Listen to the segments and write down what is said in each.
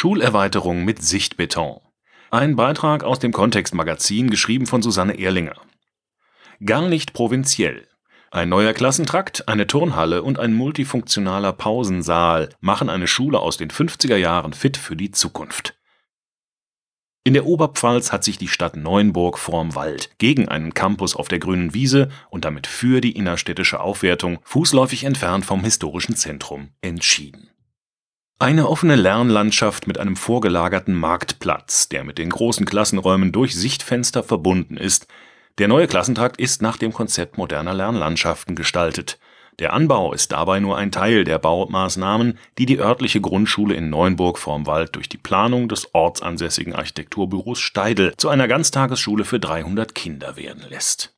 Schulerweiterung mit Sichtbeton. Ein Beitrag aus dem Kontextmagazin, geschrieben von Susanne Ehrlinger. Gar nicht provinziell. Ein neuer Klassentrakt, eine Turnhalle und ein multifunktionaler Pausensaal machen eine Schule aus den 50er Jahren fit für die Zukunft. In der Oberpfalz hat sich die Stadt Neuenburg vorm Wald gegen einen Campus auf der grünen Wiese und damit für die innerstädtische Aufwertung fußläufig entfernt vom historischen Zentrum entschieden. Eine offene Lernlandschaft mit einem vorgelagerten Marktplatz, der mit den großen Klassenräumen durch Sichtfenster verbunden ist. Der neue Klassentrakt ist nach dem Konzept moderner Lernlandschaften gestaltet. Der Anbau ist dabei nur ein Teil der Baumaßnahmen, die die örtliche Grundschule in Neuenburg vorm Wald durch die Planung des ortsansässigen Architekturbüros Steidel zu einer Ganztagesschule für 300 Kinder werden lässt.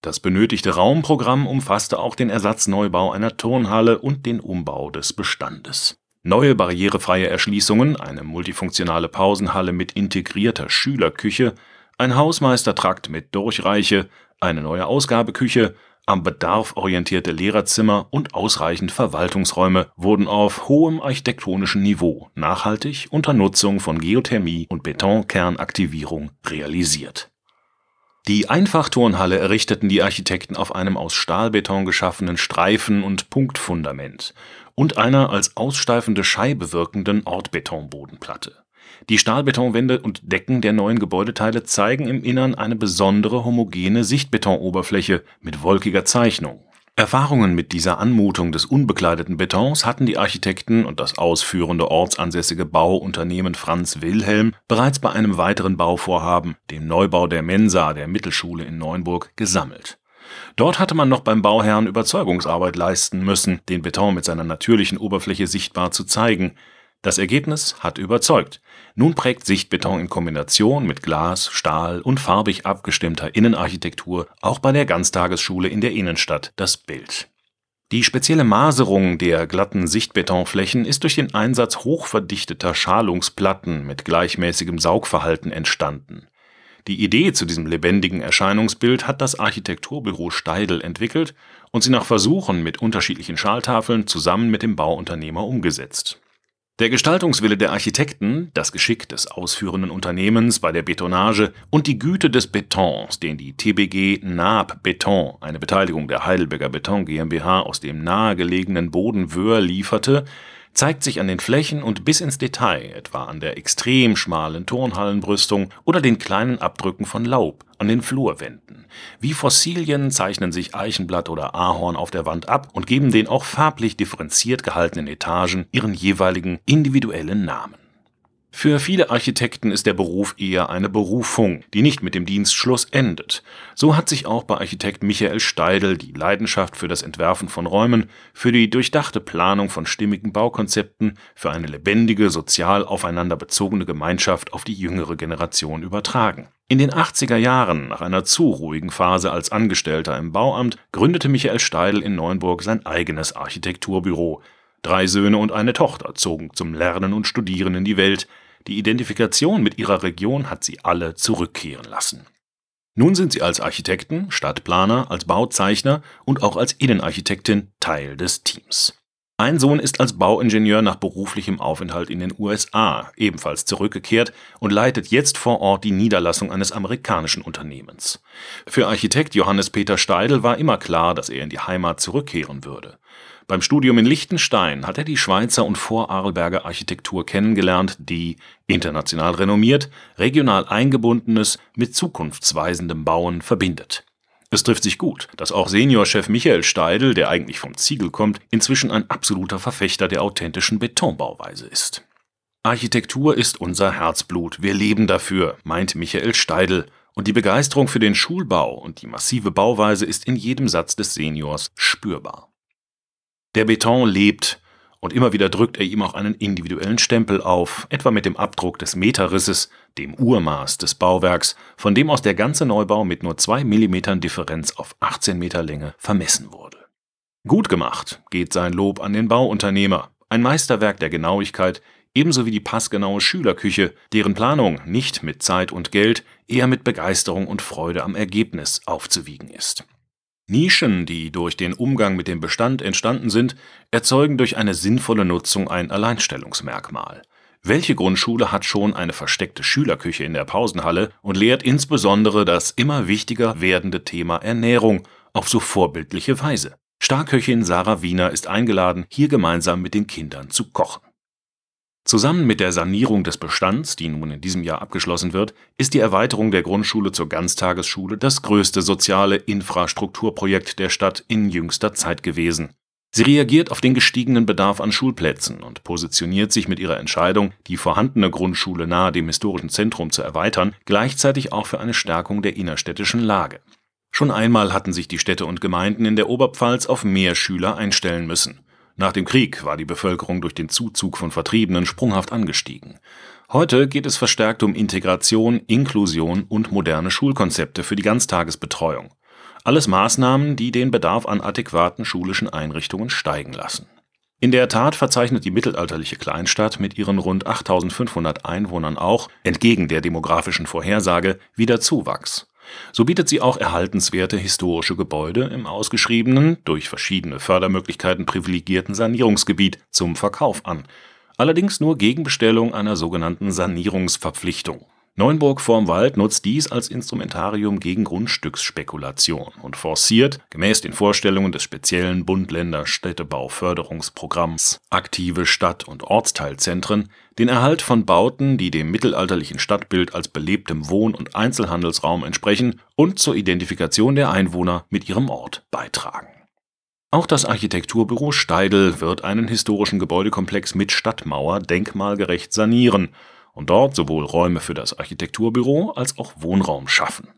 Das benötigte Raumprogramm umfasste auch den Ersatzneubau einer Turnhalle und den Umbau des Bestandes. Neue barrierefreie Erschließungen, eine multifunktionale Pausenhalle mit integrierter Schülerküche, ein Hausmeistertrakt mit Durchreiche, eine neue Ausgabeküche, am Bedarf orientierte Lehrerzimmer und ausreichend Verwaltungsräume wurden auf hohem architektonischen Niveau nachhaltig unter Nutzung von Geothermie und Betonkernaktivierung realisiert. Die Einfachturnhalle errichteten die Architekten auf einem aus Stahlbeton geschaffenen Streifen und Punktfundament und einer als aussteifende Scheibe wirkenden Ortbetonbodenplatte. Die Stahlbetonwände und Decken der neuen Gebäudeteile zeigen im Innern eine besondere homogene Sichtbetonoberfläche mit wolkiger Zeichnung. Erfahrungen mit dieser Anmutung des unbekleideten Betons hatten die Architekten und das ausführende ortsansässige Bauunternehmen Franz Wilhelm bereits bei einem weiteren Bauvorhaben, dem Neubau der Mensa der Mittelschule in Neuenburg, gesammelt Dort hatte man noch beim Bauherrn Überzeugungsarbeit leisten müssen, den Beton mit seiner natürlichen Oberfläche sichtbar zu zeigen. Das Ergebnis hat überzeugt. Nun prägt Sichtbeton in Kombination mit Glas, Stahl und farbig abgestimmter Innenarchitektur auch bei der Ganztagesschule in der Innenstadt das Bild. Die spezielle Maserung der glatten Sichtbetonflächen ist durch den Einsatz hochverdichteter Schalungsplatten mit gleichmäßigem Saugverhalten entstanden die Idee zu diesem lebendigen Erscheinungsbild hat das Architekturbüro Steidl entwickelt und sie nach Versuchen mit unterschiedlichen Schaltafeln zusammen mit dem Bauunternehmer umgesetzt. Der Gestaltungswille der Architekten, das Geschick des ausführenden Unternehmens bei der Betonage und die Güte des Betons, den die TBG Naab Beton, eine Beteiligung der Heidelberger Beton GmbH aus dem nahegelegenen Bodenwöhr lieferte, zeigt sich an den Flächen und bis ins Detail, etwa an der extrem schmalen Turnhallenbrüstung oder den kleinen Abdrücken von Laub an den Flurwänden. Wie Fossilien zeichnen sich Eichenblatt oder Ahorn auf der Wand ab und geben den auch farblich differenziert gehaltenen Etagen ihren jeweiligen individuellen Namen. Für viele Architekten ist der Beruf eher eine Berufung, die nicht mit dem Dienstschluss endet. So hat sich auch bei Architekt Michael Steidl die Leidenschaft für das Entwerfen von Räumen, für die durchdachte Planung von stimmigen Baukonzepten, für eine lebendige, sozial aufeinander bezogene Gemeinschaft auf die jüngere Generation übertragen. In den 80er Jahren, nach einer zu ruhigen Phase als Angestellter im Bauamt, gründete Michael Steidl in Neuenburg sein eigenes Architekturbüro. Drei Söhne und eine Tochter zogen zum Lernen und Studieren in die Welt, die Identifikation mit ihrer Region hat sie alle zurückkehren lassen. Nun sind sie als Architekten, Stadtplaner, als Bauzeichner und auch als Innenarchitektin Teil des Teams. Ein Sohn ist als Bauingenieur nach beruflichem Aufenthalt in den USA ebenfalls zurückgekehrt und leitet jetzt vor Ort die Niederlassung eines amerikanischen Unternehmens. Für Architekt Johannes Peter Steidl war immer klar, dass er in die Heimat zurückkehren würde. Beim Studium in Liechtenstein hat er die Schweizer und Vorarlberger Architektur kennengelernt, die, international renommiert, regional eingebundenes mit zukunftsweisendem Bauen verbindet. Es trifft sich gut, dass auch Seniorchef Michael Steidl, der eigentlich vom Ziegel kommt, inzwischen ein absoluter Verfechter der authentischen Betonbauweise ist. Architektur ist unser Herzblut, wir leben dafür, meint Michael Steidl, und die Begeisterung für den Schulbau und die massive Bauweise ist in jedem Satz des Seniors spürbar. Der Beton lebt, und immer wieder drückt er ihm auch einen individuellen Stempel auf, etwa mit dem Abdruck des Meterrisses, dem Urmaß des Bauwerks, von dem aus der ganze Neubau mit nur zwei Millimetern Differenz auf 18 Meter Länge vermessen wurde. Gut gemacht geht sein Lob an den Bauunternehmer, ein Meisterwerk der Genauigkeit, ebenso wie die passgenaue Schülerküche, deren Planung nicht mit Zeit und Geld, eher mit Begeisterung und Freude am Ergebnis aufzuwiegen ist. Nischen, die durch den Umgang mit dem Bestand entstanden sind, erzeugen durch eine sinnvolle Nutzung ein Alleinstellungsmerkmal. Welche Grundschule hat schon eine versteckte Schülerküche in der Pausenhalle und lehrt insbesondere das immer wichtiger werdende Thema Ernährung auf so vorbildliche Weise? Starköchin Sarah Wiener ist eingeladen, hier gemeinsam mit den Kindern zu kochen. Zusammen mit der Sanierung des Bestands, die nun in diesem Jahr abgeschlossen wird, ist die Erweiterung der Grundschule zur Ganztagesschule das größte soziale Infrastrukturprojekt der Stadt in jüngster Zeit gewesen. Sie reagiert auf den gestiegenen Bedarf an Schulplätzen und positioniert sich mit ihrer Entscheidung, die vorhandene Grundschule nahe dem historischen Zentrum zu erweitern, gleichzeitig auch für eine Stärkung der innerstädtischen Lage. Schon einmal hatten sich die Städte und Gemeinden in der Oberpfalz auf mehr Schüler einstellen müssen. Nach dem Krieg war die Bevölkerung durch den Zuzug von Vertriebenen sprunghaft angestiegen. Heute geht es verstärkt um Integration, Inklusion und moderne Schulkonzepte für die Ganztagesbetreuung. Alles Maßnahmen, die den Bedarf an adäquaten schulischen Einrichtungen steigen lassen. In der Tat verzeichnet die mittelalterliche Kleinstadt mit ihren rund 8500 Einwohnern auch, entgegen der demografischen Vorhersage, wieder Zuwachs. So bietet sie auch erhaltenswerte historische Gebäude im ausgeschriebenen, durch verschiedene Fördermöglichkeiten privilegierten Sanierungsgebiet zum Verkauf an, allerdings nur gegen Bestellung einer sogenannten Sanierungsverpflichtung Neuenburg vorm Wald nutzt dies als Instrumentarium gegen Grundstücksspekulation und forciert, gemäß den Vorstellungen des speziellen Bund-Länder-Städtebauförderungsprogramms Aktive Stadt- und Ortsteilzentren, den Erhalt von Bauten, die dem mittelalterlichen Stadtbild als belebtem Wohn- und Einzelhandelsraum entsprechen und zur Identifikation der Einwohner mit ihrem Ort beitragen. Auch das Architekturbüro Steidl wird einen historischen Gebäudekomplex mit Stadtmauer denkmalgerecht sanieren und dort sowohl Räume für das Architekturbüro als auch Wohnraum schaffen.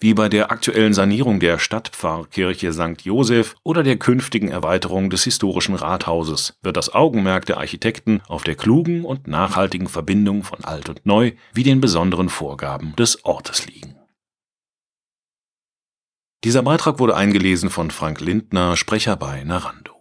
Wie bei der aktuellen Sanierung der Stadtpfarrkirche St. Joseph oder der künftigen Erweiterung des historischen Rathauses wird das Augenmerk der Architekten auf der klugen und nachhaltigen Verbindung von Alt und Neu wie den besonderen Vorgaben des Ortes liegen. Dieser Beitrag wurde eingelesen von Frank Lindner, Sprecher bei Narando.